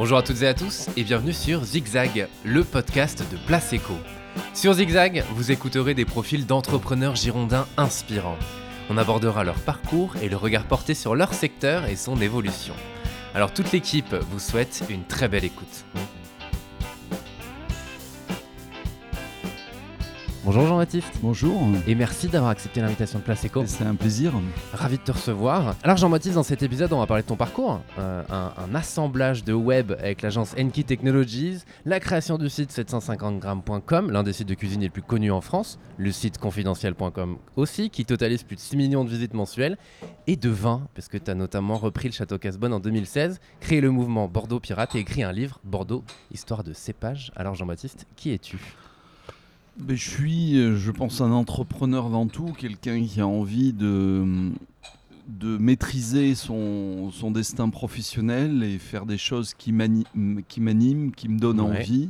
Bonjour à toutes et à tous et bienvenue sur Zigzag, le podcast de Place Eco. Sur Zigzag, vous écouterez des profils d'entrepreneurs girondins inspirants. On abordera leur parcours et le regard porté sur leur secteur et son évolution. Alors toute l'équipe vous souhaite une très belle écoute. Bonjour Jean-Baptiste. Bonjour. Et merci d'avoir accepté l'invitation de Place Eco. C'est un plaisir. Ravi de te recevoir. Alors Jean-Baptiste, dans cet épisode, on va parler de ton parcours. Euh, un, un, assemblage de web avec l'agence Enki Technologies, la création du site 750grammes.com, l'un des sites de cuisine les plus connus en France, le site confidentiel.com aussi, qui totalise plus de 6 millions de visites mensuelles, et de vin, parce que tu as notamment repris le Château Casbonne en 2016, créé le mouvement Bordeaux Pirate et écrit un livre, Bordeaux, histoire de cépage. Alors Jean-Baptiste, qui es-tu? Je suis, euh, je pense, un entrepreneur avant tout, quelqu'un qui a envie de, de maîtriser son, son, destin professionnel et faire des choses qui m'animent, qui, qui me donnent ouais. envie.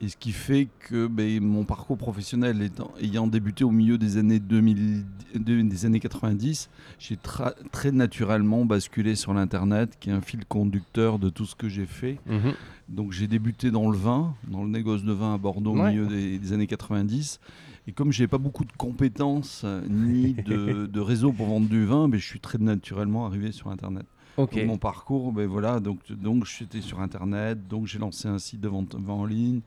Et ce qui fait que ben, mon parcours professionnel étant, ayant débuté au milieu des années 2000, des années 90, j'ai très naturellement basculé sur l'internet, qui est un fil conducteur de tout ce que j'ai fait. Mmh. Donc j'ai débuté dans le vin, dans le négoce de vin à Bordeaux ouais. au milieu des, des, années 90. Et comme j'ai pas beaucoup de compétences ni de, de, réseau pour vendre du vin, ben, je suis très naturellement arrivé sur internet. Okay. Mon parcours, ben voilà, donc, donc j'étais sur Internet, donc j'ai lancé un site de vente, vente en ligne,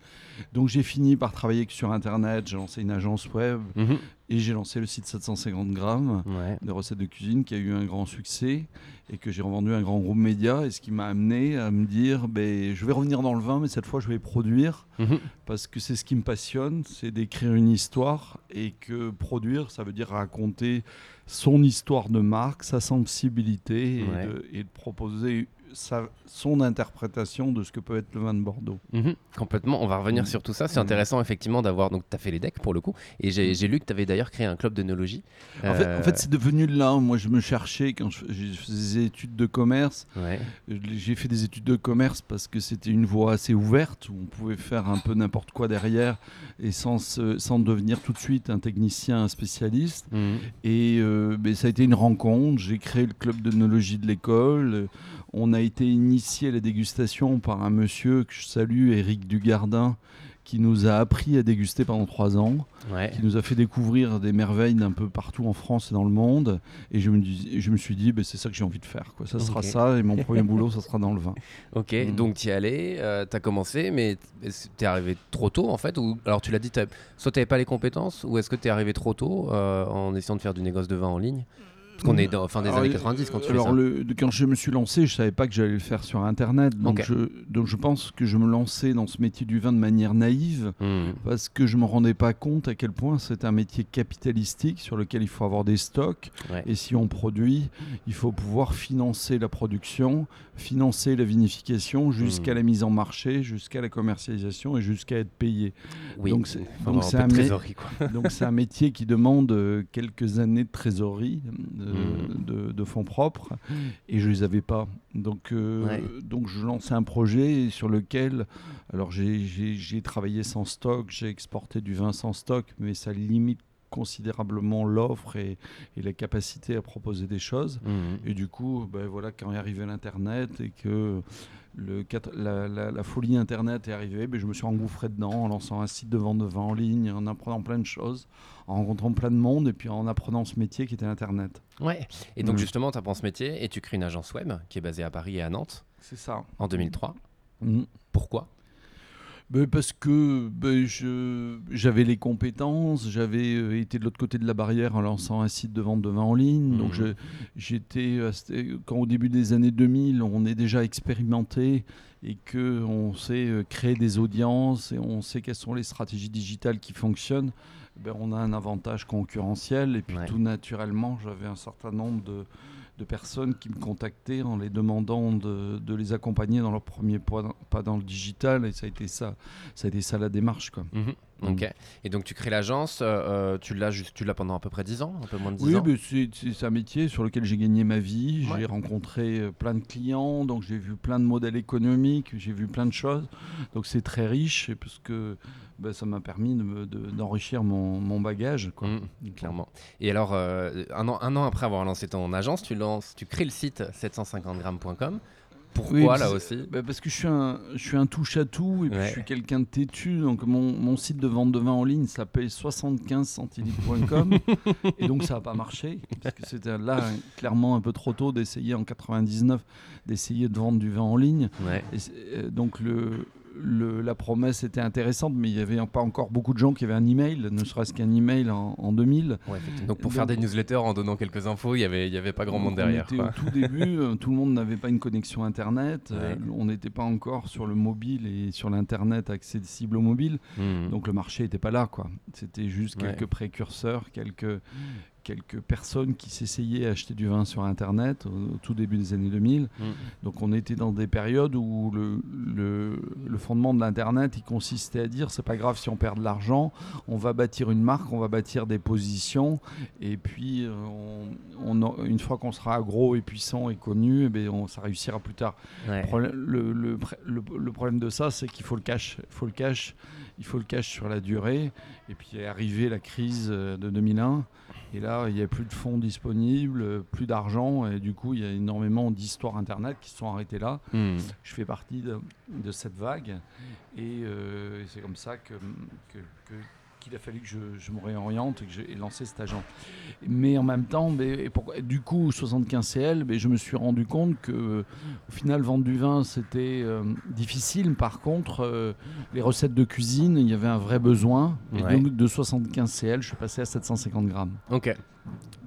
donc j'ai fini par travailler sur Internet, j'ai lancé une agence web mm -hmm. Et j'ai lancé le site 750 grammes ouais. de recettes de cuisine qui a eu un grand succès et que j'ai revendu à un grand groupe média et ce qui m'a amené à me dire, ben, je vais revenir dans le vin, mais cette fois je vais produire Mhm. parce que c'est ce qui me passionne, c'est d'écrire une histoire et que produire, ça veut dire raconter son histoire de marque, sa sensibilité et, ouais. de, et de proposer sa, son interprétation de ce que peut être le vin de Bordeaux. Mmh, complètement, on va revenir mmh. sur tout ça. C'est mmh. intéressant effectivement d'avoir, donc tu as fait les decks pour le coup, et j'ai lu que tu avais d'ailleurs créé un club d'œnologie. En euh... fait, en fait c'est devenu là, moi je me cherchais quand je, je faisais des études de commerce, ouais. j'ai fait des études de commerce parce que c'était une voie assez ouverte, où on pouvait faire un peu n'importe quoi derrière, et sans, sans devenir tout de suite un technicien, un spécialiste. Et euh, ben, ça a été une rencontre, j'ai créé le club d'œnologie de l'école, on a été initié à la dégustation par un monsieur que je salue, Éric Dugardin, qui nous a appris à déguster pendant trois ans, ouais. qui nous a fait découvrir des merveilles d'un peu partout en France et dans le monde. Et je me, dis, je me suis dit, bah, c'est ça que j'ai envie de faire. Quoi. Ça okay. sera ça, et mon premier boulot, ça sera dans le vin. Ok, mmh. donc tu y allais, euh, tu as commencé, mais tu es arrivé trop tôt en fait ou, Alors tu l'as dit, soit tu n'avais pas les compétences, ou est-ce que tu es arrivé trop tôt euh, en essayant de faire du négoce de vin en ligne? Qu'on est dans fin des alors, années 90 quand tu alors fais ça. Le, quand je me suis lancé, je savais pas que j'allais le faire sur Internet. Donc, okay. je, donc je pense que je me lançais dans ce métier du vin de manière naïve mmh. parce que je me rendais pas compte à quel point c'est un métier capitalistique sur lequel il faut avoir des stocks. Ouais. Et si on produit, il faut pouvoir financer la production, financer la vinification jusqu'à mmh. la mise en marché, jusqu'à la commercialisation et jusqu'à être payé. Oui. Donc c'est un, un métier qui demande euh, quelques années de trésorerie. De, Mmh. de, de, fonds propres et je les avais pas. Donc, euh, ouais. donc je lançais un projet sur lequel, alors j'ai travaillé sans stock, j'ai exporté du vin sans stock, mais ça limite considérablement l'offre et, et, la capacité à proposer des choses. Mmh. Et du coup, ben voilà, quand est arrivé l'Internet et que le, la, la, la, folie Internet est arrivée, ben je me suis engouffré dedans en lançant un site de vente de vin en ligne, en apprenant plein de choses, en rencontrant plein de monde et puis en apprenant ce métier qui était Internet. Ouais, et donc mmh. justement, tu apprends ce métier et tu crées une agence web qui est basée à Paris et à Nantes. C'est ça. En 2003. Mmh. Pourquoi? Parce que ben j'avais les compétences, j'avais euh, été de l'autre côté de la barrière en lançant un site de vente de vin en ligne. Mmh. Donc j'étais, quand au début des années 2000, on est déjà expérimenté et qu'on sait euh, créer des audiences et on sait quelles sont les stratégies digitales qui fonctionnent, ben on a un avantage concurrentiel. Et puis ouais. tout naturellement, j'avais un certain nombre de de personnes qui me contactaient en les demandant de, de, les accompagner dans leur premier pas dans le digital et ça a été ça ça a été ça la démarche quoi. Mmh. Ok. Et donc tu crées l'agence, euh, tu l'as juste, tu l'as pendant à peu près 10 ans, un peu moins de 10 oui, ans. Oui, c'est un métier sur lequel j'ai gagné ma vie. Ouais. J'ai rencontré euh, plein de clients, donc j'ai vu plein de modèles économiques, j'ai vu plein de choses. Donc c'est très riche parce que ben, ça m'a permis d'enrichir de, de, mon, mon, bagage. Quoi. Mmh, clairement. Et alors, euh, un, an, un an après avoir lancé ton agence, tu lances, tu crées le site 750grammes.com Pourquoi Oui, là aussi? Bah, parce que je suis un, je suis un touche à tout et puis Ouais. je suis quelqu'un de têtu. Donc mon, mon site de vente de vin en ligne s'appelle 75centilitres.com et donc ça n'a pas marché parce que c'était là clairement un peu trop tôt d'essayer en 99 d'essayer de vendre du vin en ligne. Ouais. Et c'est- euh, donc le, le- la promesse était intéressante, mais il n'y avait pas encore beaucoup de gens qui avaient un email, ne serait-ce qu'un email en, en 2000. Ouais, effectivement. Donc pour Donc- faire des newsletters en donnant quelques infos, il y avait, y avait pas grand monde derrière. On était quoi. au tout début, euh, tout le monde n'avait pas une connexion Internet, euh, on n'était pas encore sur le mobile et sur l'Internet accessible au mobile, Mhm. donc le marché n'était pas là. quoi. C'était juste Ouais. quelques précurseurs, quelques, quelques personnes qui s'essayaient à acheter du vin sur Internet au, au tout début des années 2000. Mhm. Donc on était dans des périodes où le, le, le fondement de l'Internet, il consistait à dire, c'est pas grave si on perd de l'argent, on va bâtir une marque, on va bâtir des positions, et puis euh, on, on a- une fois qu'on sera gros et puissant et connu, eh ben, on, ça réussira plus tard. Ouais. Le, le pr- le- le problème de ça, c'est qu'il faut le cash, il faut le cash, il faut le cash sur la durée, et puis est arrivée la crise euh, de 2001. Et là, il n'y a plus de fonds disponibles, plus d'argent, et du coup, il y a énormément d'histoires Internet qui se sont arrêtées là. Mhm. Je fais partie de, de cette vague, et euh, c'est comme ça que, que- que- qu'il a fallu que je, je me réoriente et que j'ai lancé cet agent. Mais en même temps, mais, du coup, 75CL, mais je me suis rendu compte que, euh, au final, vendre du vin, c'était euh, difficile. Par contre, euh, les recettes de cuisine, il y avait un vrai besoin. Et Ouais. donc, de 75CL, je suis passé à 750 grammes. Ok.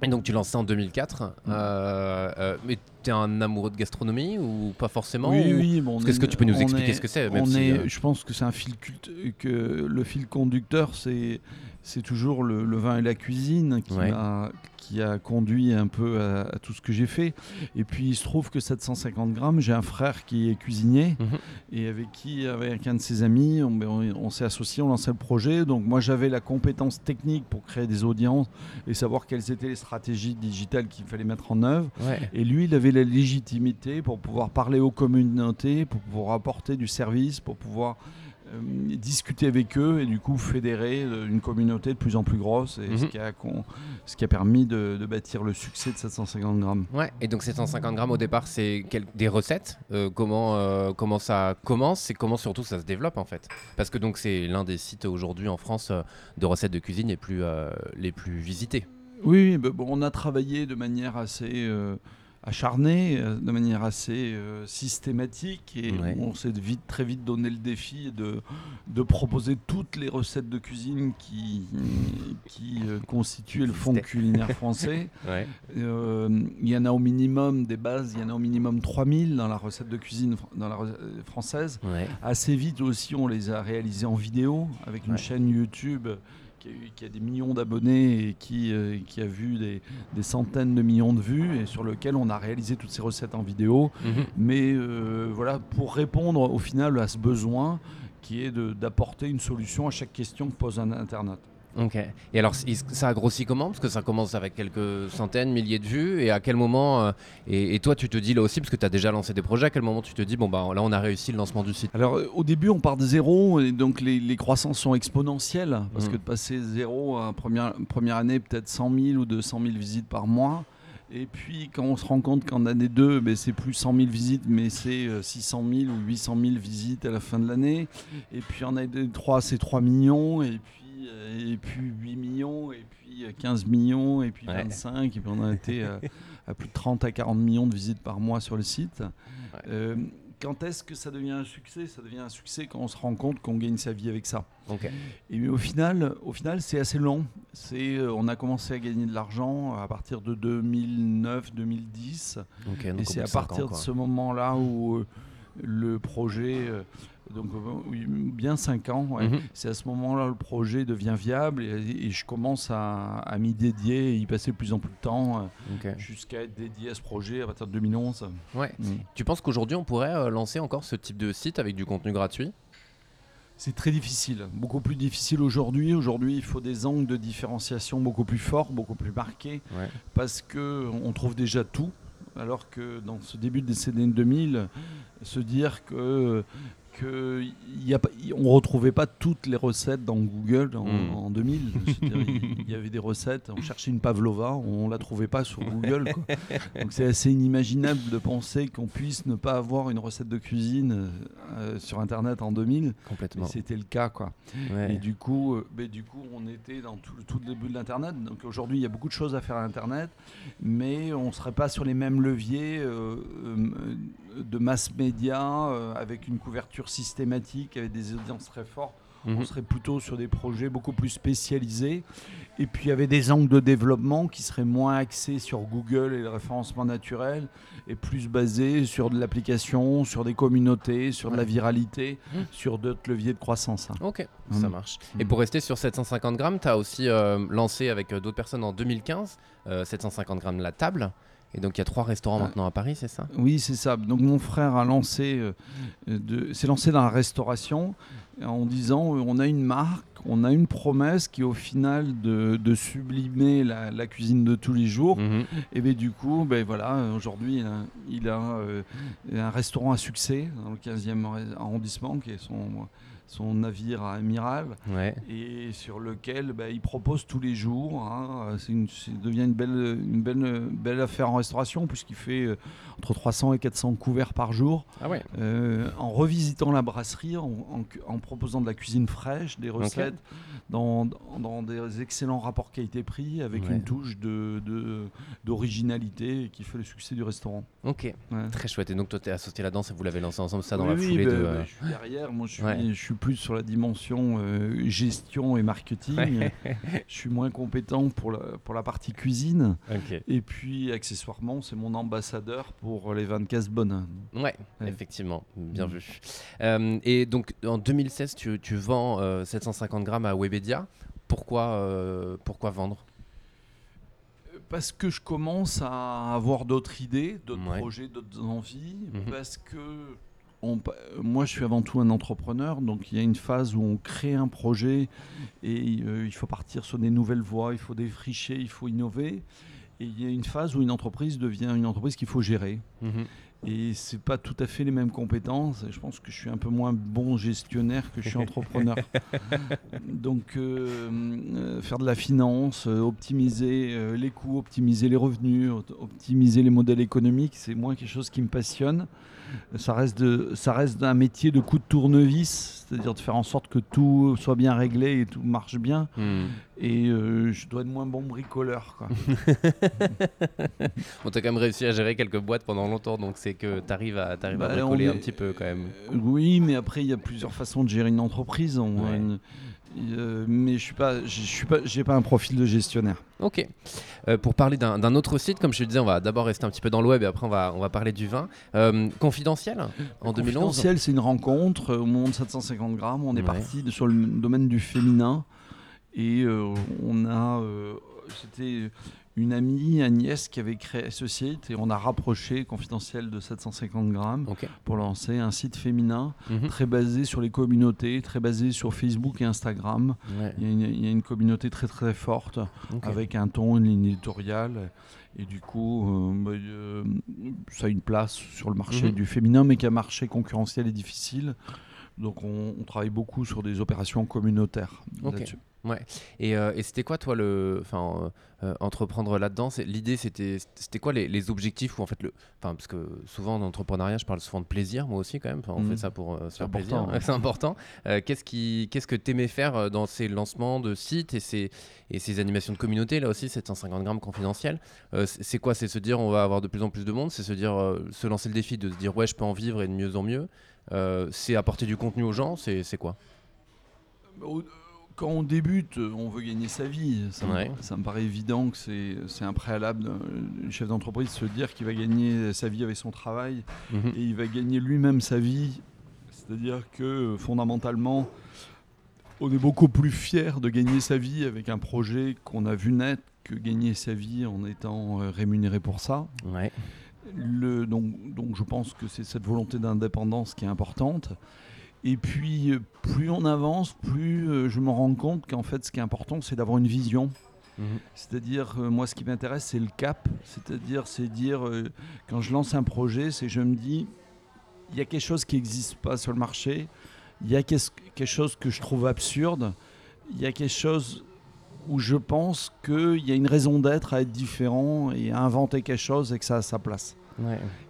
Et donc tu lances ça en 2004. Euh, euh, mais t'es un amoureux de gastronomie ou pas forcément Oui, ou- oui. Bon, on que tu peux nous expliquer est- ce que c'est si, euh, Je pense que c'est un fil culte, que le fil conducteur, c'est c'est toujours le, le vin et la cuisine qui Ouais. m'a qui a conduit un peu à, à tout ce que j'ai fait. Et puis il se trouve que 750 grammes, j'ai un frère qui est cuisinier Mhm. et avec qui, avec un de ses amis, on, ben, on- on s'est associé, on lançait le projet. Donc moi j'avais la compétence technique pour créer des audiences et savoir quelles étaient les stratégies digitales qu'il fallait mettre en œuvre. Ouais. Et lui, il avait la légitimité pour pouvoir parler aux communautés, pour pouvoir apporter du service, pour pouvoir discuter avec eux et du coup fédérer euh, une communauté de plus en plus grosse, et ce, Mhm. qui a, ce qui a permis de, de bâtir le succès de 750 grammes. Ouais, et donc 750 grammes au départ, c'est quel- des recettes. Euh, comment, euh, comment ça commence et comment surtout ça se développe en fait? Parce que donc c'est l'un des sites aujourd'hui en France euh, de recettes de cuisine les plus, euh, les plus visités. Oui, oui, bah, bon, on a travaillé de manière assez acharnée, euh, de manière assez euh, systématique, et Ouais. on s'est vite, très vite donné le défi de, de proposer toutes les recettes de cuisine qui, qui euh, constituaient le fond culinaire français. Ouais. Euh, il y en a au minimum des bases, il y en a au minimum 3000 dans la recette de cuisine dans la française. Ouais. Assez vite aussi, on les a réalisés en vidéo avec une chaîne YouTube qui a, eu- qui a des millions d'abonnés et qui, euh, qui a vu des, des centaines de millions de vues et sur lequel on a réalisé toutes ces recettes en vidéo. Mhm. Mais euh, voilà, pour répondre au final à ce besoin qui est d'apporter une solution à chaque question que pose un internaute. Ok. Et alors, ça a grossi comment? Parce que ça commence avec quelques centaines, milliers de vues. Et à quel moment euh, et, et toi, tu te dis là aussi, parce que tu as déjà lancé des projets, à quel moment tu te dis, bon, bah là, on a réussi le lancement du site? Alors euh, au début on part de zéro et donc les, les croissances sont exponentielles parce Mhm. que de passer zéro à première, première année peut-être 100 000 ou 200 000 visites par mois et puis quand on se rend compte qu'en année 2 ben, c'est plus 100 000 visites mais c'est euh, 600 000 ou 800 000 visites à la fin de l'année et puis en année 3 c'est 3 millions et puis, euh, et puis 8 millions et puis euh, 15 millions et puis Ouais. 25 et puis on a été euh, à plus de 30 à 40 millions de visites par mois sur le site. Euh, quand est-ce que ça devient un succès? Ça devient un succès quand on se rend compte qu'on gagne sa vie avec ça. Et au final, au final, c'est assez long. C'est, euh, on a commencé à gagner de l'argent à partir de 2009-2010, Ok, donc et c'est à partir ans, de ce moment-là où euh, le projet, euh, donc euh, oui, bien 5 ans, ouais. Mhm. c'est à ce moment-là le projet devient viable et, et je commence à, à m'y dédier et y passer de plus en plus de temps euh, jusqu'à être dédié à ce projet à partir de 2011. Ouais. Mm. Tu penses qu'aujourd'hui, on pourrait euh, lancer encore ce type de site avec du contenu gratuit? C'est très difficile, beaucoup plus difficile aujourd'hui. Aujourd'hui, il faut des angles de différenciation beaucoup plus forts, beaucoup plus marqués, Ouais. parce que on trouve déjà tout. Alors que dans ce début des années 2000, se dire que que y a, on retrouvait pas toutes les recettes dans Google en, Mm. en 2000. C'est-à-dire, Il y avait des recettes, on cherchait une pavlova, on la trouvait pas sur Google. quoi. Donc c'est assez inimaginable de penser qu'on puisse ne pas avoir une recette de cuisine euh, sur Internet en 2000. Et Complètement. c'était le cas, quoi. Ouais. Et du coup, euh, du coup, on était dans tout, tout le début de l'Internet. Donc aujourd'hui, il y a beaucoup de choses à faire à Internet, mais on ne serait pas sur les mêmes leviers euh, euh, de mass média euh, avec une couverture systématique, avec des audiences très fortes. Mhm. On serait plutôt sur des projets beaucoup plus spécialisés. Et puis il y avait des angles de développement qui seraient moins axés sur Google et le référencement naturel et plus basés sur de l'application, sur des communautés, sur de la viralité, Mhm. sur d'autres leviers de croissance. hein. Ok, ça Mm. marche. Et pour rester sur 750 grammes, tu as aussi euh, lancé avec euh, d'autres personnes en 2015 euh, 750 grammes la table. Et donc il y a trois restaurants Ah. maintenant à Paris, c'est ça? Oui, c'est ça. Donc mon frère a lancé, euh, s'est lancé dans la restauration en disant euh, on a une marque, on a une promesse qui est au final de, de sublimer la, la cuisine de tous les jours. Mhm. Et bien du coup, ben voilà, euh, aujourd'hui il a, il a, euh, un restaurant à succès dans le 15e arr- arrondissement qui est son, son navire à amiral Ouais. et sur lequel bah, il propose tous les jours. hein, c'est une, c'est- devient une belle, une belle, belle affaire en restauration puisqu'il fait euh, entre 300 et 400 couverts par jour Ah ouais. euh, en revisitant la brasserie, en, en cu- en proposant de la cuisine fraîche, des recettes dans, dans- dans des excellents rapports qualité-prix avec Ouais. une touche de, de- d'originalité qui fait le succès du restaurant. Ok, très chouette. Et donc toi, tu es associé là-dedans, et vous l'avez lancé ensemble, ça, dans Oui, la oui, foulée bah, de. bah, euh, je suis derrière, moi je suis, Ouais. je suis plus sur la dimension euh, gestion et marketing. je suis moins compétent pour la, pour la partie cuisine. Et puis accessoirement, c'est mon ambassadeur pour les 24 bonnes. Ouais, Ouais. effectivement, bien Mm. vu. Euh, et donc en 2016, tu, tu vends euh, 750 grammes à Webedia. Pourquoi, euh, pourquoi vendre? Parce que je commence à avoir d'autres idées, d'autres Ouais. projets, d'autres envies. Mhm. Parce que on moi, je suis avant tout un entrepreneur. Donc il y a une phase où on crée un projet et euh, il faut partir sur des nouvelles voies, il faut défricher, il faut innover. Et il y a une phase où une entreprise devient une entreprise qu'il faut gérer. Mhm. Et c'est pas tout à fait les mêmes compétences. Je pense que je suis un peu moins bon gestionnaire que je suis entrepreneur. Donc euh, euh, faire de la finance, optimiser les coûts, optimiser les revenus, op- optimiser les modèles économiques, c'est moins quelque chose qui me passionne. Ça reste, de, ça reste un métier de coup de tournevis, c'est-à-dire de faire en sorte que tout soit bien réglé et tout marche bien. Hmm. Et euh, je dois être moins bon bricoleur. Quoi. Bon, t'as quand même réussi à gérer quelques boîtes pendant longtemps, donc c'est que t'arrives à, t'arrives à Bah, on bricoler est- un petit peu quand même. Oui, mais après il y a plusieurs façons de gérer une entreprise. On a Ouais. une- euh, mais je suis pas, je suis pas, j'ai pas un profil de gestionnaire. Ok. Euh, pour parler d'un autre site, comme je te disais, on va d'abord rester un petit peu dans le web et après on va, on va parler du vin. Euh, confidentiel, en 2011 Confidentiel, c'est une rencontre au moment de 750 grammes. On est Ouais. parti de- sur le domaine du féminin et on a, c'était une amie, Agnès, qui avait créé ce site et on a rapproché Confidentiel de 750 grammes pour lancer un site féminin Mhm. très basé sur les communautés, très basé sur Facebook et Instagram. Ouais, Il y a une, il y a une communauté très très forte avec un ton, une ligne éditoriale. Et du coup, euh, bah, euh, ça a une place sur le marché Mhm. du féminin, mais qui un marché concurrentiel et difficile. Donc on, on travaille beaucoup sur des opérations communautaires là-dessus. Et, euh, et c'était quoi, toi, le, enfin, euh, euh, entreprendre là-dedans? L'idée, c'était, c'était quoi les, les objectifs ou en fait le, enfin, parce que souvent en entrepreneuriat, je parle souvent de plaisir, moi aussi quand même. Enfin, on fait ça pour euh, se faire important, plaisir, ouais. c'est important. Euh, qu'est-ce qui, qu'est-ce que t'aimais faire dans ces lancements de sites et ces, et ces animations de communauté? Là aussi, 750 grammes confidentiels. Euh, c'est c'est quoi? C'est se dire on va avoir de plus en plus de monde, c'est se dire euh, se lancer le défi de se dire ouais, je peux en vivre et de mieux en mieux. Euh, c'est apporter du contenu aux gens, c'est, c'est quoi? Au- Quand on débute, on veut gagner sa vie. Ça, me- Ouais. ça me paraît évident que c'est un préalable d'un chef d'entreprise de se dire qu'il va gagner sa vie avec son travail Mhm. et il va gagner lui-même sa vie. C'est-à-dire que fondamentalement, on est beaucoup plus fier de gagner sa vie avec un projet qu'on a vu naître que gagner sa vie en étant euh, rémunéré pour ça. Ouais. Le, donc, donc je pense que c'est cette volonté d'indépendance qui est importante. Et puis, euh, plus on avance, plus euh, je me rends compte qu'en fait, ce qui est important, c'est d'avoir une vision. Mhm. C'est-à-dire, euh, moi, ce qui m'intéresse, c'est le cap. C'est-à-dire, c'est dire, euh, quand je lance un projet, c'est je me dis, il y a quelque chose qui n'existe pas sur le marché, il y a quelque chose que je trouve absurde, il y a quelque chose où je pense qu'il y a une raison d'être à être différent et à inventer quelque chose et que ça a sa place.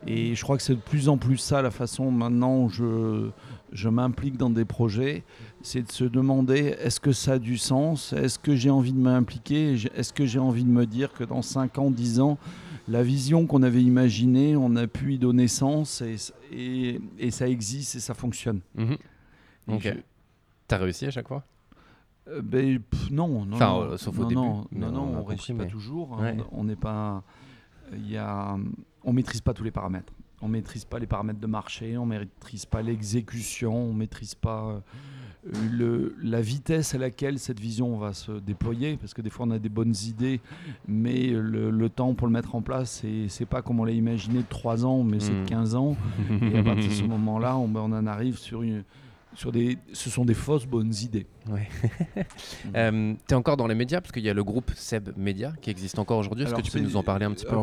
Et je crois que c'est de plus en plus ça la façon maintenant où je, je m'implique dans des projets, c'est de se demander est-ce que ça a du sens? Est-ce que j'ai envie de m'impliquer? Est-ce que j'ai envie de me dire que dans 5 ans, 10 ans, la vision qu'on avait imaginée, on a pu y donner sens et, et, ça existe et ça fonctionne. Mhm. Ok. T'as réussi à chaque fois? Euh, ben, non, non, enfin, euh, sauf au début. Non, non, non, on, ne réussit pas toujours. Hein. On n'est pas, il y a, on maîtrise pas tous les paramètres. On maîtrise pas les paramètres de marché, on maîtrise pas l'exécution, on maîtrise pas euh, le, la vitesse à laquelle cette vision va se déployer, parce que des fois on a des bonnes idées, mais le, temps pour le mettre en place, c'est pas comme on l'a imaginé de 3 ans, mais c'est de 15 hmm. ans. Et à partir de ce moment-là, on, ben, on en arrive sur une, sur des, ce sont des fausses bonnes idées. Ouais. euh, tu es encore dans les médias, parce qu'il y a le groupe Seb Média qui existe encore aujourd'hui. Est-ce que tu peux nous en parler un petit peu?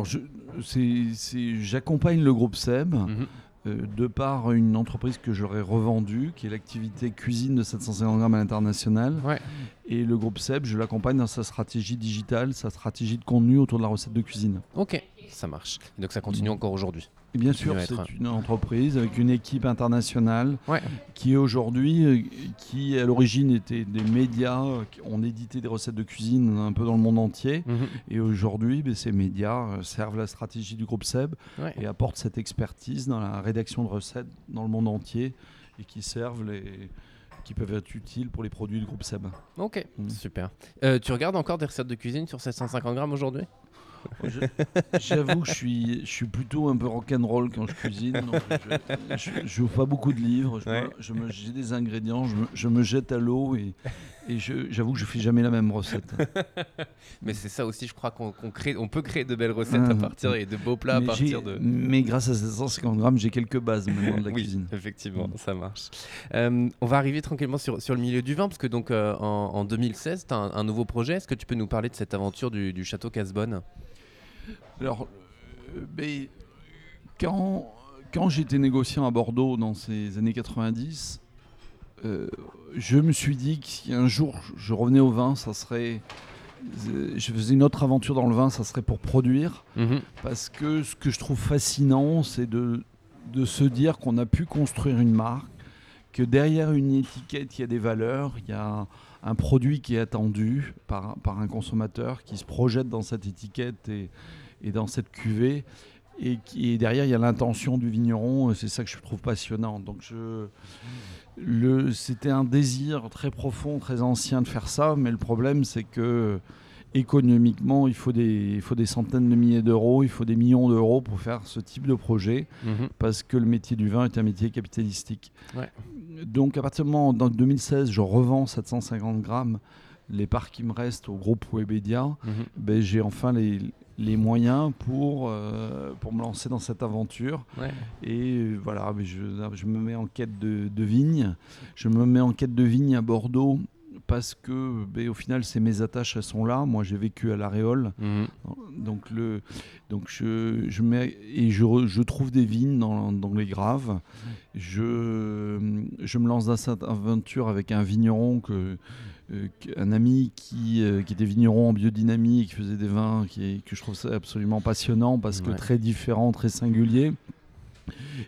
J'accompagne le groupe Seb. Mhm. Euh, de par une entreprise que j'aurais revendue, qui est l'activité cuisine de 750 grammes à l'international. Ouais. Et le groupe Seb, je l'accompagne dans sa stratégie digitale, sa stratégie de contenu autour de la recette de cuisine. Ok, ça marche. donc ça continue mm. encore aujourd'hui? Bien sûr, c'est une entreprise avec une équipe internationale qui aujourd'hui, euh, qui à l'origine était des médias, ont édité des recettes de cuisine un peu dans le monde entier. Mhm. Et aujourd'hui, ben, ces médias euh, servent la stratégie du groupe SEB et apportent cette expertise dans la rédaction de recettes dans le monde entier et qui servent les qui peuvent être utiles pour les produits du groupe SEB. Ok, mm. super. Euh, tu regardes encore des recettes de cuisine sur 750 grammes aujourd'hui? J'avoue que je suis, je suis plutôt un peu rock'n'roll quand je cuisine. je n'ouvre pas beaucoup de livres. Je j'ai des ingrédients, je me, jette à l'eau et, et j'avoue que je fais jamais la même recette. mais c'est ça aussi, je crois qu'on crée, on peut créer de belles recettes à ah. partir et de beaux plats à partir de. Mais grâce à 750 grammes, j'ai quelques bases maintenant de la oui, cuisine. Effectivement, mm. ça marche. Euh, on va arriver tranquillement sur, sur le milieu du vin, parce que donc euh, en, 2016, tu as un, nouveau projet. Est-ce que tu peux nous parler de cette aventure du, du château Casbonne? Alors, euh, quand, quand j'étais négociant à Bordeaux dans ces années 90, euh, je me suis dit qu'un jour je revenais au vin, ça serait. Je faisais une autre aventure dans le vin, ça serait pour produire. Mhm. Parce que ce que je trouve fascinant, c'est de, de se dire qu'on a pu construire une marque, que derrière une étiquette, il y a des valeurs, il y a un produit qui est attendu par, par un consommateur qui se projette dans cette étiquette et, et dans cette cuvée. Et, qui, derrière, il y a l'intention du vigneron. C'est ça que je trouve passionnant. Donc, je, le, c'était un désir très profond, très ancien de faire ça. Mais le problème, c'est que économiquement, il faut, des, il faut des centaines de milliers d'euros, il faut des millions d'euros pour faire ce type de projet, mhm. parce que le métier du vin est un métier capitalistique. Donc à partir du moment, en 2016, je revends 750 grammes, les parts qui me restent au groupe Webedia, mhm. ben, j'ai enfin les, les moyens pour, euh, pour me lancer dans cette aventure. Et euh, voilà, je, je, me mets en quête de, de vigne. Je me mets en quête de vigne à Bordeaux parce que ben, au final c'est mes attaches elles sont là moi j'ai vécu à l'Aréole mhm. donc le donc je, je mets et je, je trouve des vignes dans, dans, les graves je je me lance dans cette aventure avec un vigneron que un ami qui, euh, qui, était vigneron en biodynamie et qui faisait des vins qui, que je trouve ça absolument passionnant parce que très différent, très singulier.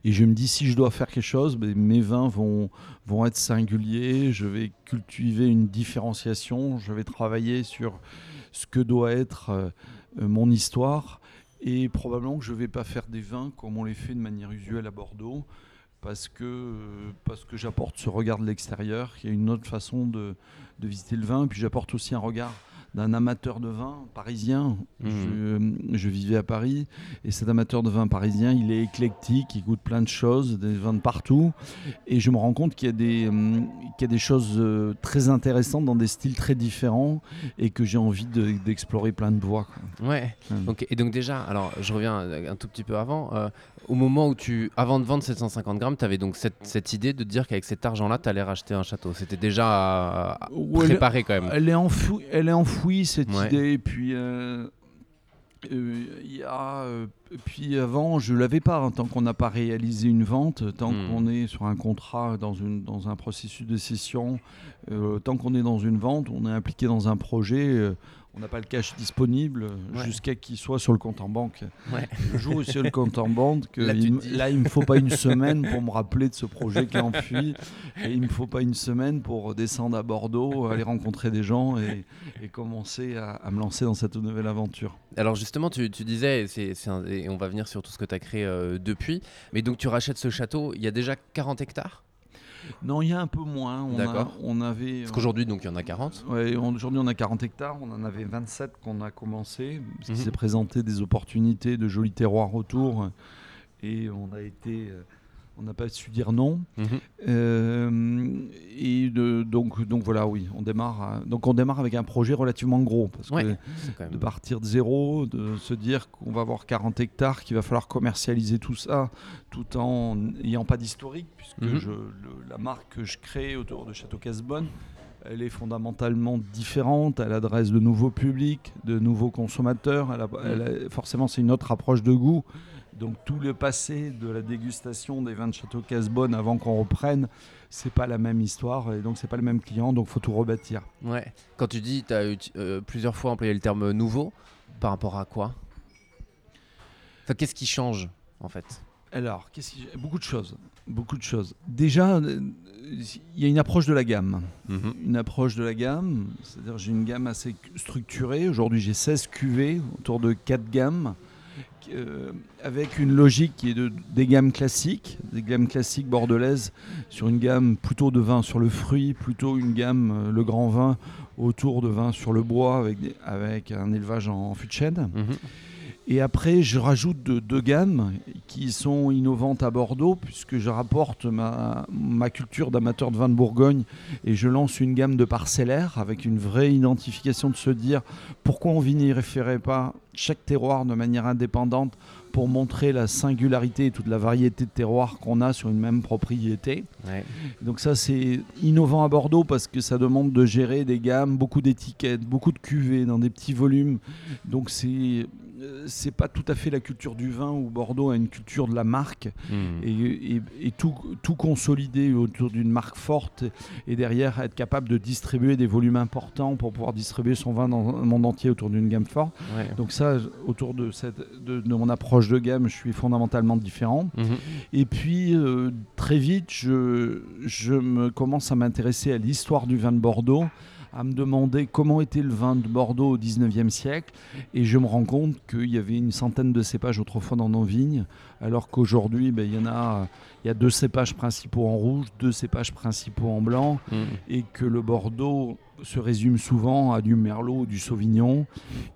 Et je me dis, si je dois faire quelque chose, ben, mes vins vont, vont être singuliers, je vais cultiver une différenciation, je vais travailler sur ce que doit être euh, mon histoire. Et probablement que je ne vais pas faire des vins comme on les fait de manière usuelle à Bordeaux parce que, parce que j'apporte ce regard de l'extérieur, y a une autre façon de, de visiter le vin, et puis j'apporte aussi un regard d'un amateur de vin parisien. Mmh. Je, vivais à Paris et cet amateur de vin parisien, il est éclectique, il goûte plein de choses, des vins de partout. Et je me rends compte qu'il y a des, qu'il y a des choses euh, très intéressantes dans des styles très différents et que j'ai envie d'explorer plein de voies. Ouais. Donc, et donc déjà, alors je reviens un tout petit peu avant. Euh, au moment où tu, avant de vendre 750 grammes, tu avais donc cette, cette, idée de dire qu'avec cet argent-là, tu allais racheter un château. C'était déjà préparé quand même. Elle est enfouie, elle est enfouie cette idée. Et puis, euh, Euh, y a, euh, puis avant, je l'avais pas. hein, tant qu'on n'a pas réalisé une vente, tant Hmm. qu'on est sur un contrat, dans, une, dans un processus de cession, tant qu'on est dans une vente, on est impliqué dans un projet. On n'a pas le cash disponible Ouais. jusqu'à qu'il soit sur le compte en banque. Ouais. Le jour où c'est le compte en banque, que Là, il, te me- dis. là, il me faut pas une semaine pour me rappeler de ce projet qui est enfui. Et il me faut pas une semaine pour descendre à Bordeaux, aller rencontrer des gens et, et commencer à, à me lancer dans cette nouvelle aventure. Alors justement, tu, tu disais, un- et on va venir sur tout ce que tu as créé euh, depuis, mais donc tu rachètes ce château, il y a déjà 40 hectares? Non, il y a un peu moins. On, a- D'accord. on avait. Parce qu'aujourd'hui, donc il y en a 40. Ouais, aujourd'hui, on a 40 hectares. On en avait 27 qu'on a commencé. Parce qu'il Mhm. s'est présenté des opportunités de jolis terroirs autour. Et on a été. On n'a pas su dire non. Mhm. Euh, et de- donc, donc voilà, oui, on démarre. à- donc on démarre avec un projet relativement gros. Parce Ouais, que même- de partir de zéro, de se dire qu'on va avoir 40 hectares, qu'il va falloir commercialiser tout ça, tout en n'ayant pas d'historique, puisque Mhm. je- le- la marque que je crée autour de Château Casbonne, elle est fondamentalement différente, elle adresse de nouveaux publics, de nouveaux consommateurs, elle a- elle a- forcément c'est une autre approche de goût. Donc tout le passé de la dégustation des vins de Château Casbonne avant qu'on reprenne, c'est pas la même histoire et donc c'est pas le même client, donc faut tout rebâtir. Ouais. Quand tu dis, tu as plusieurs fois employé le terme nouveau, par rapport à quoi? Enfin, qu'est-ce qui change en fait? Alors, qu'est-ce qui- beaucoup de choses, beaucoup de choses. Déjà, euh, il y a une approche de la gamme, Mhm. une approche de la gamme. C'est-à-dire, j'ai une gamme assez structurée. Aujourd'hui, j'ai 16 cuvées autour de 4 gammes. Euh, avec une logique qui est de, des gammes classiques, des gammes classiques bordelaises, sur une gamme plutôt de vin sur le fruit, plutôt une gamme, euh, le grand vin, autour de vin sur le bois, avec, un élevage en fût de chêne. Mhm. Et après, je rajoute de- deux gammes qui sont innovantes à Bordeaux, puisque je rapporte ma, ma culture d'amateur de vin de Bourgogne et je lance une gamme de parcellaires avec une vraie identification de se dire pourquoi on n'y référait pas chaque terroir de manière indépendante pour montrer la singularité et toute la variété de terroirs qu'on a sur une même propriété. Ouais. Donc ça c'est innovant à Bordeaux parce que ça demande de gérer des gammes, beaucoup d'étiquettes, beaucoup de cuvées dans des petits volumes. Donc c'est c'est pas tout à fait la culture du vin où Bordeaux a une culture de la marque Mhm. et, et- et tout, tout consolider autour d'une marque forte et derrière être capable de distribuer des volumes importants pour pouvoir distribuer son vin dans le monde entier autour d'une gamme forte. Ouais. Donc ça, autour de, cette, de, de mon approche de gamme, je suis fondamentalement différent. Mhm. Et puis, euh, très vite, je, je me commence à m'intéresser à l'histoire du vin de Bordeaux, à me demander comment était le vin de Bordeaux au 19e siècle. Et je me rends compte qu'il y avait une centaine de cépages autrefois dans nos vignes, alors qu'aujourd'hui, ben, il y en a, il y a deux cépages principaux en rouge, deux cépages principaux en blanc, Mhm. et que le Bordeaux se résume souvent à du Merlot ou du Sauvignon.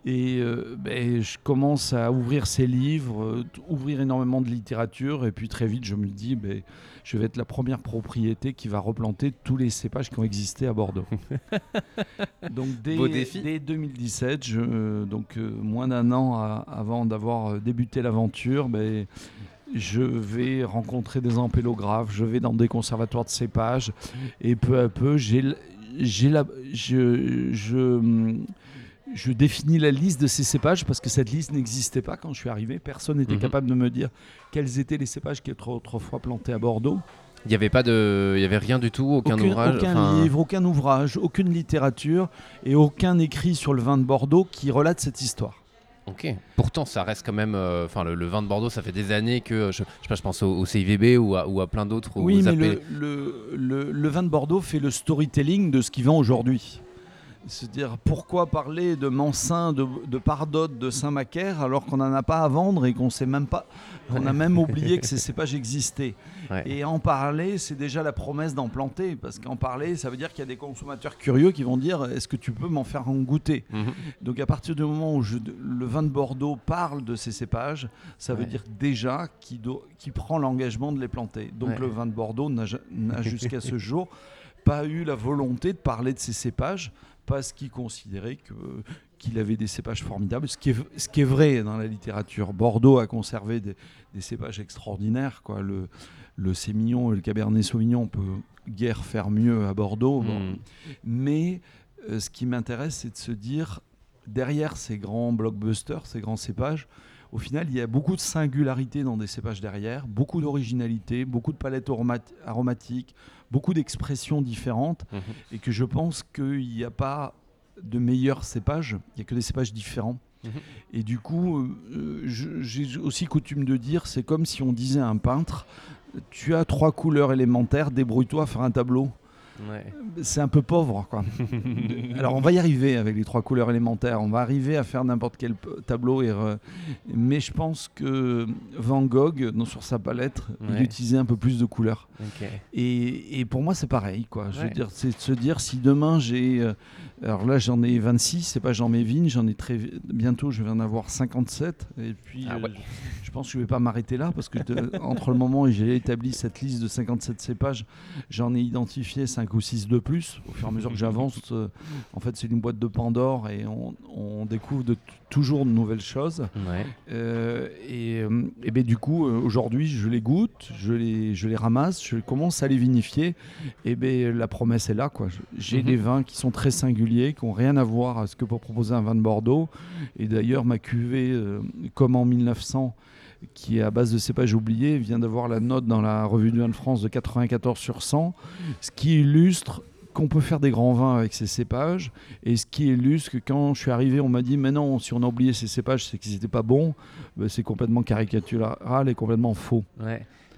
Et euh, ben, je commence à ouvrir ces livres, euh, ouvrir énormément de littérature, et puis très vite je me dis, ben, je vais être la première propriété qui va replanter tous les cépages qui ont existé à Bordeaux. donc dès, Beau défi. dès 2017, je, euh, donc euh, moins d'un an à- avant d'avoir débuté l'aventure, ben, je vais rencontrer des ampélographes, je vais dans des conservatoires de cépages, et peu à peu, j'ai la, je, je, je définis la liste de ces cépages parce que cette liste n'existait pas quand je suis arrivé. Personne n'était Mhm. capable de me dire quels étaient les cépages qui étaient autrefois plantés à Bordeaux. Il y avait pas de, il y avait rien du tout, aucun, aucun ouvrage. aucun livre, aucun ouvrage, aucune littérature et aucun écrit sur le vin de Bordeaux qui relate cette histoire. Ok. Pourtant, ça reste quand même. euh, Enfin, le, le vin de Bordeaux, ça fait des années que je, je sais pas, je pense au, au CIVB ou à, ou à plein d'autres. Oui, mais appelez- le, le, le- le vin de Bordeaux fait le storytelling de ce qui vend aujourd'hui. C'est-à-dire, pourquoi parler de Mansin, de, de Pardotte, de Saint-Macaire, alors qu'on n'en a pas à vendre et qu'on sait même pas, on a même oublié que ces cépages existaient. Ouais. Et en parler, c'est déjà la promesse d'en planter, parce qu'en parler, ça veut dire qu'il y a des consommateurs curieux qui vont dire, est-ce que tu peux m'en faire en goûter? Mhm. donc à partir du moment où je- le vin de Bordeaux parle de ces cépages, ça veut Ouais. dire déjà qu'il prend l'engagement de les planter. Donc Ouais. le vin de Bordeaux n'a jusqu'à ce jour pas eu la volonté de parler de ces cépages parce qu'il considérait que qu'il avait des cépages formidables, ce qui, est, ce qui est vrai dans la littérature. Bordeaux a conservé des, des cépages extraordinaires. Quoi. Le, le Sémillon et le Cabernet Sauvignon, on peut guère faire mieux à Bordeaux. Bon, Mhm. mais euh, ce qui m'intéresse, c'est de se dire derrière ces grands blockbusters, ces grands cépages, au final, il y a beaucoup de singularité dans des cépages derrière, beaucoup d'originalité, beaucoup de palettes aromatiques, beaucoup d'expressions différentes, mhm. et que je pense qu'il n'y a pas de meilleurs cépages, il n'y a que des cépages différents. Mhm. Et du coup, euh, j'ai aussi coutume de dire, c'est comme si on disait à un peintre, tu as trois couleurs élémentaires, débrouille-toi à faire un tableau. C'est un peu pauvre, quoi. Alors, on va y arriver avec les trois couleurs élémentaires. On va arriver à faire n'importe quel tableau. Et Mais je pense que Van Gogh, sur sa palette, il utilisait un peu plus de couleurs. Et, pour moi, c'est pareil, quoi. Je veux dire, c'est de se dire si demain j'ai. Euh, alors là, j'en ai 26, c'est pas Jean Mévin, j'en ai très bientôt, je vais en avoir 57. Et puis, ah euh, je pense que je vais pas m'arrêter là parce que entre le moment où j'ai établi cette liste de 57 cépages, j'en ai identifié 5 ou 6 de plus. Au fur et à mesure que j'avance, euh, en fait, c'est une boîte de Pandore et on, découvre de toujours de nouvelles choses. Euh, et, et ben, du coup, aujourd'hui, je les goûte, je les, je les ramasse, je commence à les vinifier. Et ben, la promesse est là. J'ai mhm. des vins qui sont très singuliers qui n'ont rien à voir à ce que peut proposer un vin de Bordeaux. Et d'ailleurs, ma cuvée, euh, comme en 1900, qui est à base de cépages oubliés, vient d'avoir la note dans la revue du vin de France de 94 sur 100, ce qui illustre qu'on peut faire des grands vins avec ces cépages et ce qui illustre que quand je suis arrivé on m'a dit mais non si on a oublié ces cépages c'est qu'ils n'étaient pas bons ben, c'est complètement caricatural et complètement faux.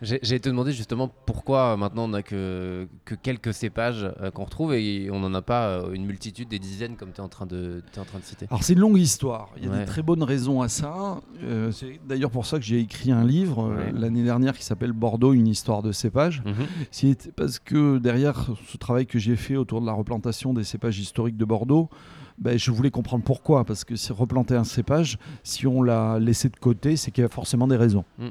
J'ai été demandé justement pourquoi maintenant on n'a que, que quelques cépages euh, qu'on retrouve et on n'en a pas euh, une multitude, des dizaines comme tu es, en train de, en train de citer. Alors c'est une longue histoire, il y a des très bonnes raisons à ça. Euh, c'est d'ailleurs pour ça que j'ai écrit un livre l'année dernière qui s'appelle Bordeaux, une histoire de cépages. Mhm. Parce que derrière ce travail que j'ai fait autour de la replantation des cépages historiques de Bordeaux, ben, je voulais comprendre pourquoi. Parce que si replanter un cépage, si on l'a laissé de côté, c'est qu'il y a forcément des raisons. Mm.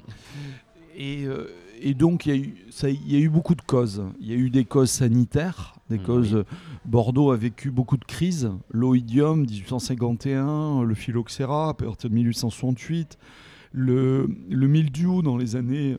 Euh, et, donc, il y, a eu, il y, a eu beaucoup de causes. Il y a eu des causes sanitaires, des mmh, causes. Bordeaux a vécu beaucoup de crises. L'oïdium, 1851, le phylloxéra, à partir de 1868, le, le mildiou dans les années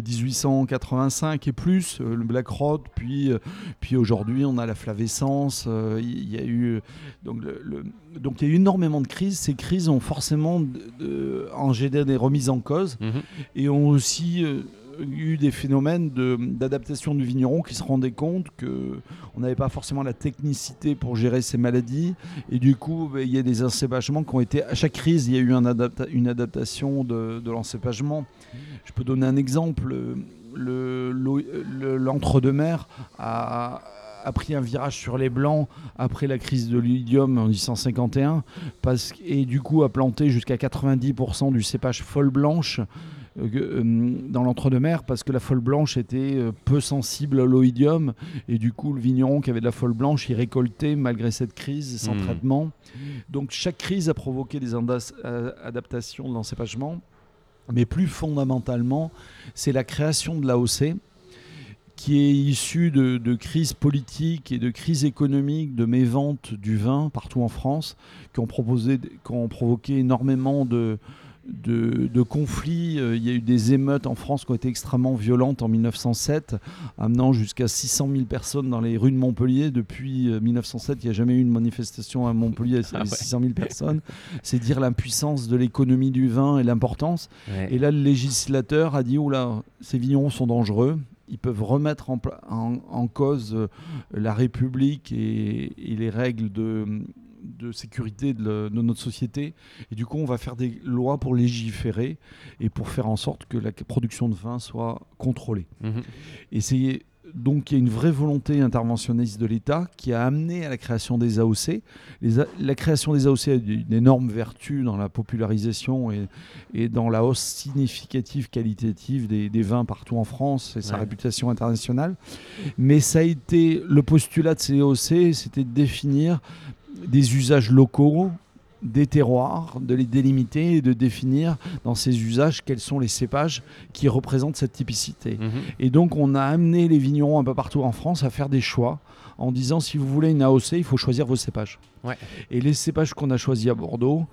1885 et plus, euh, le Black Rod, puis, euh, puis aujourd'hui on a la flavescence, il y a eu donc, le, donc il y a eu énormément de crises. Ces crises ont forcément de, engendré des remises en cause mhm. et ont aussi euh, eu des phénomènes d'adaptation du vigneron qui se rendaient compte qu'on n'avait pas forcément la technicité pour gérer ces maladies. Et du coup, ben, il y a des encépagements qui ont été. À chaque crise, il y a eu un une adaptation de, de l'encépagement. Je peux donner un exemple. L'entre-deux-mer a a pris un virage sur les blancs après la crise de l'idium en 1851 parce, et du coup a planté jusqu'à 90% du cépage folle blanche euh, euh, dans l'entre-deux-mer parce que la folle blanche était euh, peu sensible à l'oïdium et du coup le vigneron qui avait de la folle blanche il récoltait malgré cette crise sans hmm. traitement. Donc chaque crise a provoqué des adaptations de l'encépagement mais plus fondamentalement c'est la création de l'AOC qui est issu de, crises politiques et de crises économiques, de méventes du vin partout en France, qui ont provoqué énormément de, de, conflits. Euh, il y a eu des émeutes en France qui ont été extrêmement violentes en 1907, amenant jusqu'à 600 000 personnes dans les rues de Montpellier. Depuis 1907, euh, il n'y a jamais eu une manifestation à Montpellier avec 600 000 personnes. C'est dire l'impuissance de l'économie du vin et l'importance. Et là, le législateur a dit, oula, ces vignerons sont dangereux, ils peuvent remettre en, cause euh, la République et, les règles de, sécurité de, notre société. Et du coup, on va faire des lois pour légiférer et pour faire en sorte que la production de vin soit contrôlée. Mmh et c'est donc il y a une vraie volonté interventionniste de l'État qui a amené à la création des AOC. la création des AOC a une énorme vertu dans la popularisation et, dans la hausse significative qualitative des, vins partout en France et sa réputation internationale. Mais ça a été le postulat de ces AOC, c'était de définir des usages locaux des terroirs, de les délimiter et de définir dans ces usages quels sont les cépages qui représentent cette typicité. Mhm. Et donc on a amené les vignerons un peu partout en France à faire des choix en disant si vous voulez une AOC, il faut choisir vos cépages. Et les cépages qu'on a choisis à Bordeaux,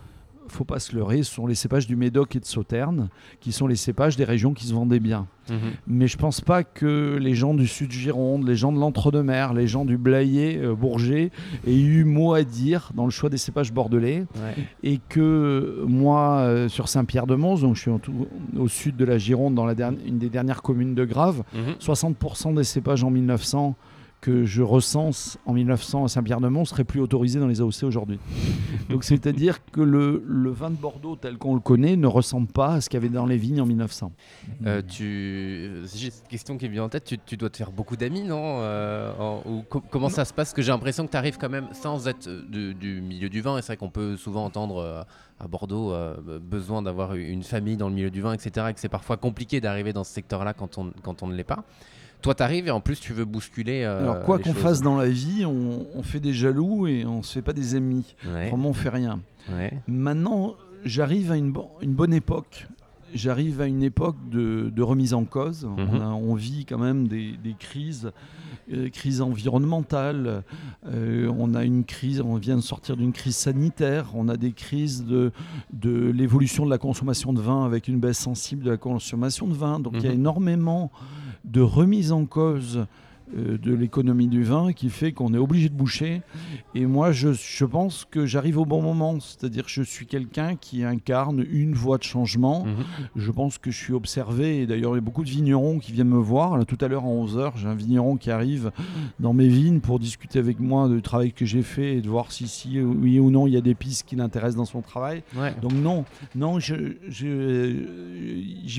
faut pas se leurrer, ce sont les cépages du Médoc et de Sauternes, qui sont les cépages des régions qui se vendaient bien. Mhm. Mais je pense pas que les gens du sud Gironde, les gens de l'Entre-deux-Mers, les gens du Blayais, euh, Bourget aient eu mot à dire dans le choix des cépages bordelais. Ouais. Et que moi, euh, sur Saint-Pierre-de-Mons, donc je suis tout- au sud de la Gironde, dans la une des dernières communes de Grave, Mhm. 60% des cépages en 1900 que je recense en 1900 à Saint-Pierre-de-Mont seraient plus autorisés dans les AOC aujourd'hui. Donc c'est-à-dire que le, vin de Bordeaux tel qu'on le connaît ne ressemble pas à ce qu'il y avait dans les vignes en 1900. Euh, tu... J'ai cette question qui me vient en tête. Tu, dois te faire beaucoup d'amis, non Euh, Comment ça se passe? Que j'ai l'impression que tu arrives quand même sans être du, milieu du vin. Et c'est vrai qu'on peut souvent entendre euh, à Bordeaux besoin d'avoir une famille dans le milieu du vin, etc. Et que c'est parfois compliqué d'arriver dans ce secteur-là quand on ne l'est pas. Toi, tu arrives et en plus, tu veux bousculer. euh, Alors quoi qu'on fasse dans la vie, on, on fait des jaloux et on se fait pas des ennemis. Ouais, Vraiment, on fait rien. ouais. Maintenant, j'arrive à une, bo- une bonne époque. J'arrive à une époque de, de remise en cause. Mhm. on, a- on vit quand même des, des crises, euh, crises environnementales. euh, on a une crise, on vient de sortir d'une crise sanitaire. On a des crises de, de l'évolution de la consommation de vin avec une baisse sensible de la consommation de vin. Donc il y a Mhm. énormément de remise en cause de l'économie du vin qui fait qu'on est obligé de boucher. Et moi, je, je pense que j'arrive au bon moment. C'est-à-dire que je suis quelqu'un qui incarne une voie de changement. Mhm. Je pense que je suis observé. Et d'ailleurs, il y a beaucoup de vignerons qui viennent me voir. Là, tout à l'heure, à 11h, j'ai un vigneron qui arrive dans mes vignes pour discuter avec moi du travail que j'ai fait et de voir si, si oui ou non, il y a des pistes qui l'intéressent dans son travail. Ouais. Donc non, non, j'ai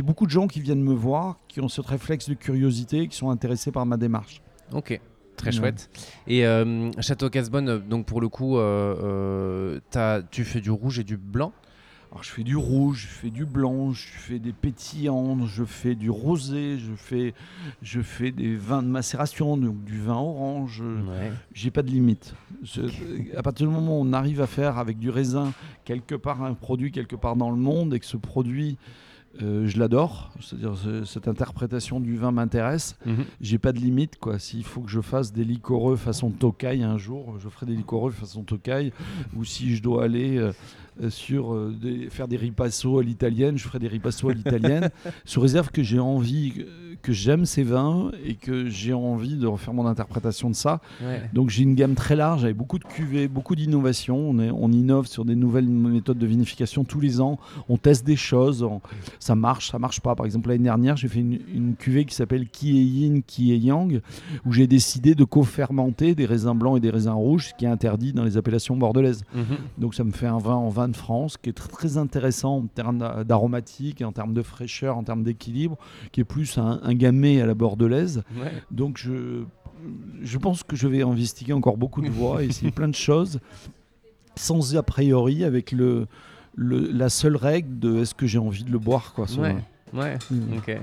beaucoup de gens qui viennent me voir, qui ont ce réflexe de curiosité, qui sont intéressés par ma démarche. Ok, très Ouais. chouette. Et euh, Château Casbonne, euh, donc pour le coup, euh, tu fais du rouge et du blanc? Alors je fais du rouge, je fais du blanc, je fais des pétillants, je fais du rosé, je fais, je fais des vins de macération, donc du vin orange. Ouais. J'ai pas de limite. Je- à partir du moment où on arrive à faire avec du raisin quelque part un produit quelque part dans le monde et que ce produit euh, je l'adore, c'est-à-dire ce- cette interprétation du vin m'intéresse. Mhm. J'ai pas de limite quoi. S'il faut que je fasse des liquoreux façon Tokai un jour, je ferai des liquoreux façon Tokai. Ou si je dois aller euh, sur euh, des- faire des ripasso à l'italienne, je ferai des ripasso à l'italienne. sous réserve que j'ai envie, que j'aime ces vins et que j'ai envie de refaire mon interprétation de ça. Ouais. Donc j'ai une gamme très large avec beaucoup de cuvées, beaucoup d'innovation. On, on innove sur des nouvelles méthodes de vinification tous les ans. On teste des choses. on- ça marche, ça marche pas. Par exemple l'année dernière, j'ai fait une, une cuvée qui s'appelle Qui est Yin, Qui est Yang, où j'ai décidé de co-fermenter des raisins blancs et des raisins rouges, ce qui est interdit dans les appellations bordelaises. Mhm. Donc ça me fait un vin en vin de France qui est tr- très intéressant en termes d'a- d'aromatique, en termes de fraîcheur, en termes d'équilibre, qui est plus un, un gamay à la bordelaise. Ouais. Donc je, je pense que je vais investiguer encore beaucoup de voies, essayer plein de choses, sans a priori, avec le, le- la seule règle de est-ce que j'ai envie de le boire. Quoi, Ouais. Ouais. Mm. Ok.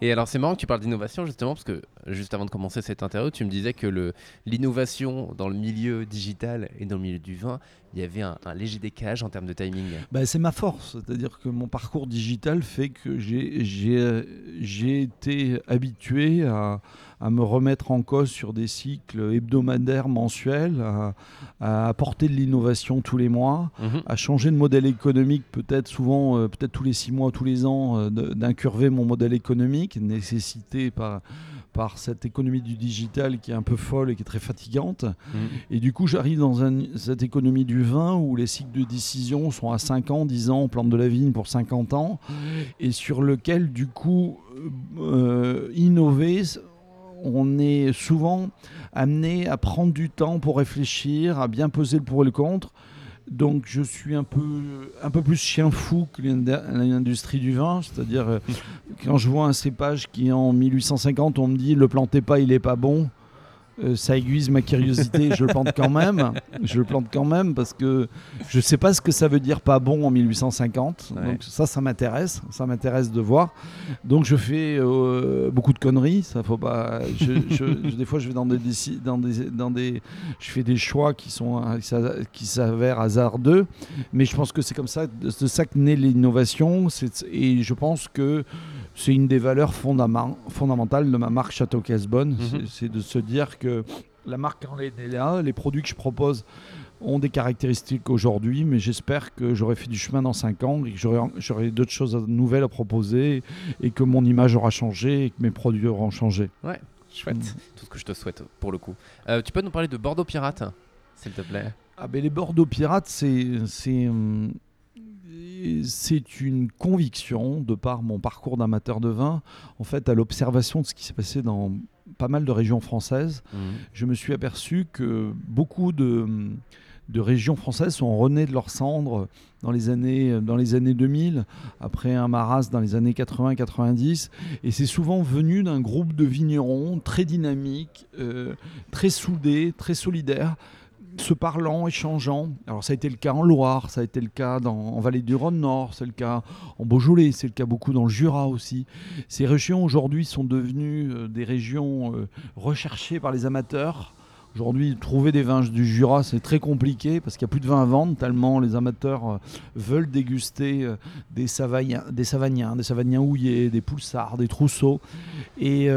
Et alors c'est marrant que tu parles d'innovation justement parce que juste avant de commencer cette interview, tu me disais que l'innovation dans le milieu digital et dans le milieu du vin, il y avait un, un léger décalage en termes de timing. Bah, c'est ma force, c'est-à-dire que mon parcours digital fait que j'ai- euh, j'ai été habitué à, à me remettre en cause sur des cycles hebdomadaires, mensuels, à, à apporter de l'innovation tous les mois. Mhm. à changer de modèle économique, peut-être souvent, euh, peut-être tous les six mois, tous les ans, euh, d'incurver mon modèle économique, nécessité par, par cette économie du digital qui est un peu folle et qui est très fatigante. Mhm. Et du coup, j'arrive dans un- cette économie du vin où les cycles de décision sont à 5 ans, 10 ans, on plante de la vigne pour 50 ans, et sur lequel, du coup, euh, innover, on est souvent amené à prendre du temps pour réfléchir, à bien peser le pour et le contre. Donc je suis un peu, un peu plus chien fou que l'ind- l'industrie du vin, c'est-à-dire euh, quand je vois un cépage qui en 1850 on me dit le plantez pas, il est pas bon, euh, ça aiguise ma curiosité, je le plante quand même, je le plante quand même parce que je sais pas ce que ça veut dire pas bon en 1850, Ouais. donc ça ça m'intéresse, ça m'intéresse de voir. Donc je fais euh, beaucoup de conneries, ça faut pas. Je, je- je- des fois je vais dans des, dans des dans des je fais des choix qui sont euh, qui s'a- qui s'avèrent hasardeux, mais je pense que c'est comme ça de ça que naît l'innovation. Et je pense que c'est une des valeurs fondamentales de ma marque Château Casbonne, Mhm. c'est- de se dire que la marque elle est là, les produits que je propose ont des caractéristiques aujourd'hui, mais j'espère que j'aurai fait du chemin dans 5 ans et que j'aurai d'autres choses nouvelles à proposer et que mon image aura changé et que mes produits auront changé. Ouais, chouette. Mm. Tout ce que je te souhaite pour le coup. Euh, tu peux nous parler de Bordeaux Pirate, s'il te plaît? Ah ben Les Bordeaux Pirates, c'est hum, c'est une conviction de par mon parcours d'amateur de vin, en fait, à l'observation de ce qui s'est passé dans pas mal de régions françaises, mmh. je me suis aperçu que beaucoup de, de, régions françaises sont renées de leurs cendres dans les années, dans les années 2000, après un maras dans les années 80-90, et c'est souvent venu d'un groupe de vignerons très dynamiques, euh, très soudés, très solidaires, se parlant, échangeant. Alors ça a été le cas en Loire, ça a été le cas dans, en Vallée du Rhône Nord, c'est le cas en Beaujolais, c'est le cas beaucoup dans le Jura aussi. Ces régions aujourd'hui sont devenues euh, des régions euh, recherchées par les amateurs. Aujourd'hui, trouver des vins du Jura, c'est très compliqué parce qu'il n'y a plus de vin à vendre, tellement les amateurs euh, veulent déguster des, Savagnins, des Savagniens, des Savagniens houillés, des Poulsards, des Trousseaux. Et,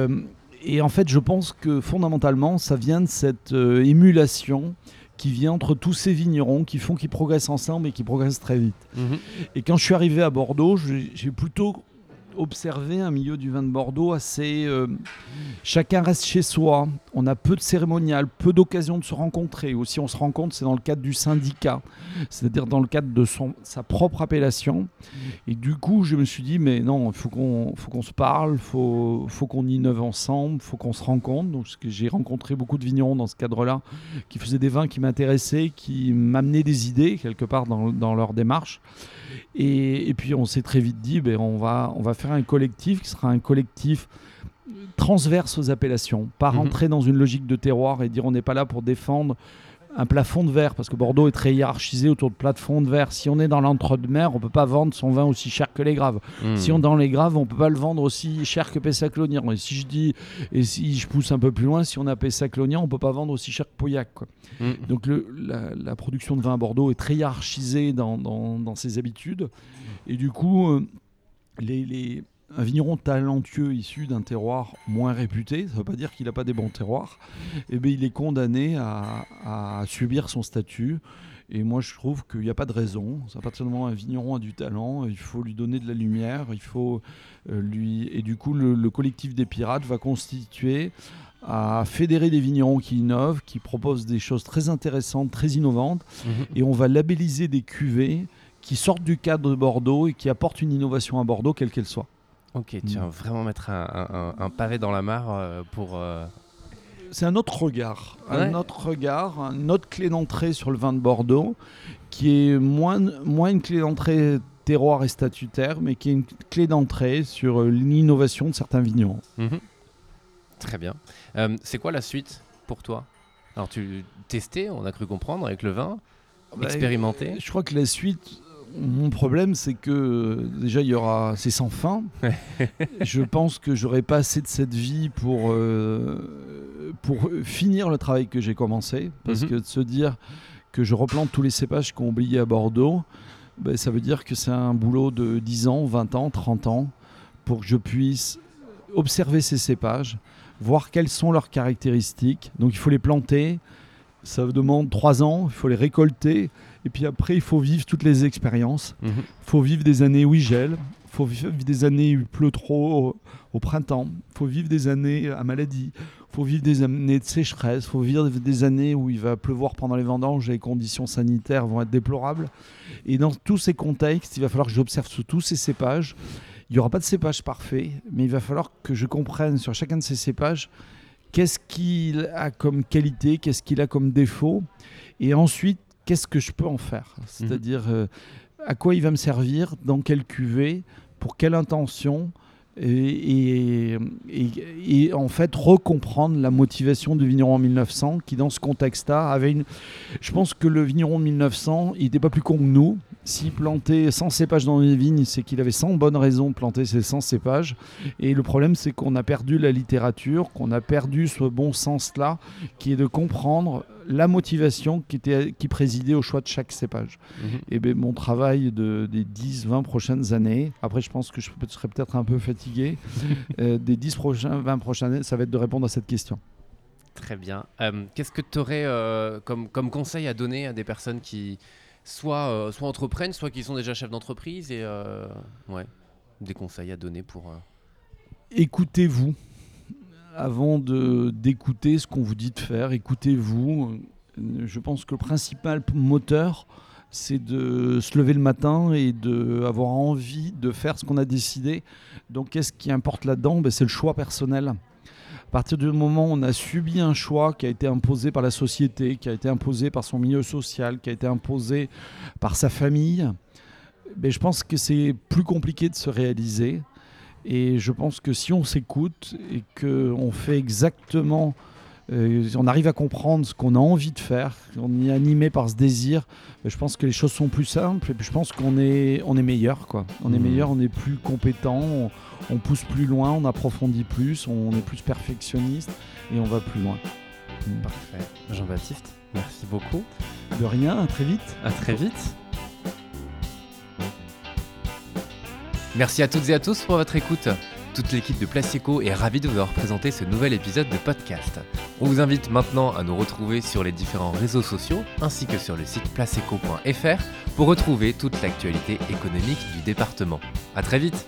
en fait, je pense que fondamentalement, ça vient de cette émulation qui vient entre tous ces vignerons qui font qu'ils progressent ensemble et qui progressent très vite. Mhm. Et quand je suis arrivé à Bordeaux, j'ai plutôt observer un milieu du vin de Bordeaux assez. Euh, chacun reste chez soi. On a peu de cérémonial, peu d'occasions de se rencontrer. Ou si on se rencontre, c'est dans le cadre du syndicat, c'est-à-dire dans le cadre de son, sa propre appellation. Et du coup, je me suis dit, mais non, il faut qu'on qu'on se parle, il faut, faut qu'on innove ensemble, il faut qu'on se rencontre. Donc, j'ai rencontré beaucoup de vignerons dans ce cadre-là qui faisaient des vins qui m'intéressaient, qui m'amenaient des idées quelque part dans, dans leur démarche. Et, puis on s'est très vite dit, ben, on, va, on va faire un collectif qui sera un collectif transverse aux appellations, pas mhm. rentrer dans une logique de terroir et dire on n'est pas là pour défendre un plafond de verre, parce que Bordeaux est très hiérarchisé autour de plafond de verre. Si on est dans l'entre-deux-mer, on ne peut pas vendre son vin aussi cher que les graves. Hmm. Si on est dans les graves, on ne peut pas le vendre aussi cher que Pessac-Lognan. Et si je dis, et si je pousse un peu plus loin, si on a Pessac-Lognan, on ne peut pas vendre aussi cher que Pauillac. Hmm. Donc le, la, production de vin à Bordeaux est très hiérarchisée dans, dans, ses habitudes. Et du coup, euh, les, les un vigneron talentueux issu d'un terroir moins réputé, ça ne veut pas dire qu'il n'a pas des bons terroirs, et eh bien, il est condamné à, subir son statut. Et moi, je trouve qu'il n'y a pas de raison. À partir du moment où un vigneron a du talent, il faut lui donner de la lumière, il faut euh, lui. Et du coup, le, collectif des pirates va constituer à fédérer des vignerons qui innovent, qui proposent des choses très intéressantes, très innovantes, mhm. et on va labelliser des cuvées qui sortent du cadre de Bordeaux et qui apportent une innovation à Bordeaux, quelle qu'elle soit. Ok, tu vas mm. vraiment mettre un, pavé dans la mare euh, pour. Euh, C'est un autre regard, un autre regard, une autre clé d'entrée sur le vin de Bordeaux, qui est moins, moins une clé d'entrée terroir et statutaire, mais qui est une clé d'entrée sur euh, l'innovation de certains vignerons. Mhm. Très bien. C'est quoi la suite pour toi? Alors, tu testais, on a cru comprendre, avec le vin, bah, expérimenter Je crois que la suite, mon problème, c'est que déjà, il y aura. C'est sans fin. je pense que j'aurai pas assez de cette vie pour, euh, pour finir le travail que j'ai commencé. Parce mhm. que de se dire que je replante tous les cépages qu'on oublié à Bordeaux, ben, ça veut dire que c'est un boulot de 10 ans, 20 ans, 30 ans pour que je puisse observer ces cépages, voir quelles sont leurs caractéristiques. Donc, il faut les planter. Ça demande 3 ans, il faut les récolter et puis après, il faut vivre toutes les expériences. Il mhm. faut vivre des années où il gèle. Il faut vivre des années où il pleut trop au, printemps. Il faut vivre des années à maladie. Il faut vivre des années de sécheresse. Il faut vivre des années où il va pleuvoir pendant les vendanges et les conditions sanitaires vont être déplorables. Et dans tous ces contextes, il va falloir que j'observe sur tous ces cépages. Il n'y aura pas de cépage parfait, mais il va falloir que je comprenne sur chacun de ces cépages qu'est-ce qu'il a comme qualité, qu'est-ce qu'il a comme défaut. Et ensuite, qu'est-ce que je peux en faire mhm. C'est-à-dire euh, à quoi il va me servir, dans quelle cuvée, pour quelle intention et, et, en fait recomprendre la motivation du vigneron en 1900 qui dans ce contexte-là avait une... Je pense que le vigneron de 1900, il n'était pas plus con que nous. S'il plantait 100 cépages dans les vignes, c'est qu'il avait 100 bonnes raisons de planter ces 100 cépages. Et le problème, c'est qu'on a perdu la littérature, qu'on a perdu ce bon sens-là, qui est de comprendre la motivation qui, était, qui présidait au choix de chaque cépage. Mhm. Et ben, mon travail de, des 10-20 prochaines années, après je pense que je serai peut-être un peu fatigué, euh, des 10 prochains, 20 prochaines années, ça va être de répondre à cette question. Très bien. Euh, qu'est-ce que tu aurais euh, comme, comme conseil à donner à des personnes qui soit, soit entreprennent, soit qui sont déjà chefs d'entreprise et ouais, des conseils à donner pour. Écoutez-vous avant d'écouter ce qu'on vous dit de faire. Écoutez-vous. Je pense que le principal moteur, c'est de se lever le matin et d'avoir envie de faire ce qu'on a décidé. Donc, qu'est-ce qui importe là-dedans? Ben, C'est le choix personnel. À partir du moment où on a subi un choix qui a été imposé par la société, qui a été imposé par son milieu social, qui a été imposé par sa famille, ben, je pense que c'est plus compliqué de se réaliser. Et je pense que si on s'écoute et qu'on fait exactement euh, on arrive à comprendre ce qu'on a envie de faire, on est animé par ce désir, je pense que les choses sont plus simples et puis je pense qu'on est, on est meilleur. Quoi. On est mmh. meilleur, on est plus compétent, on, pousse plus loin, on approfondit plus, on est plus perfectionniste et on va plus loin. Parfait. Jean-Baptiste, merci beaucoup. De rien, à très vite. À très vite. Merci à toutes et à tous pour votre écoute. Toute l'équipe de Placeco est ravie de vous avoir présenté ce nouvel épisode de podcast. On vous invite maintenant à nous retrouver sur les différents réseaux sociaux ainsi que sur le site placeco.fr pour retrouver toute l'actualité économique du département. A très vite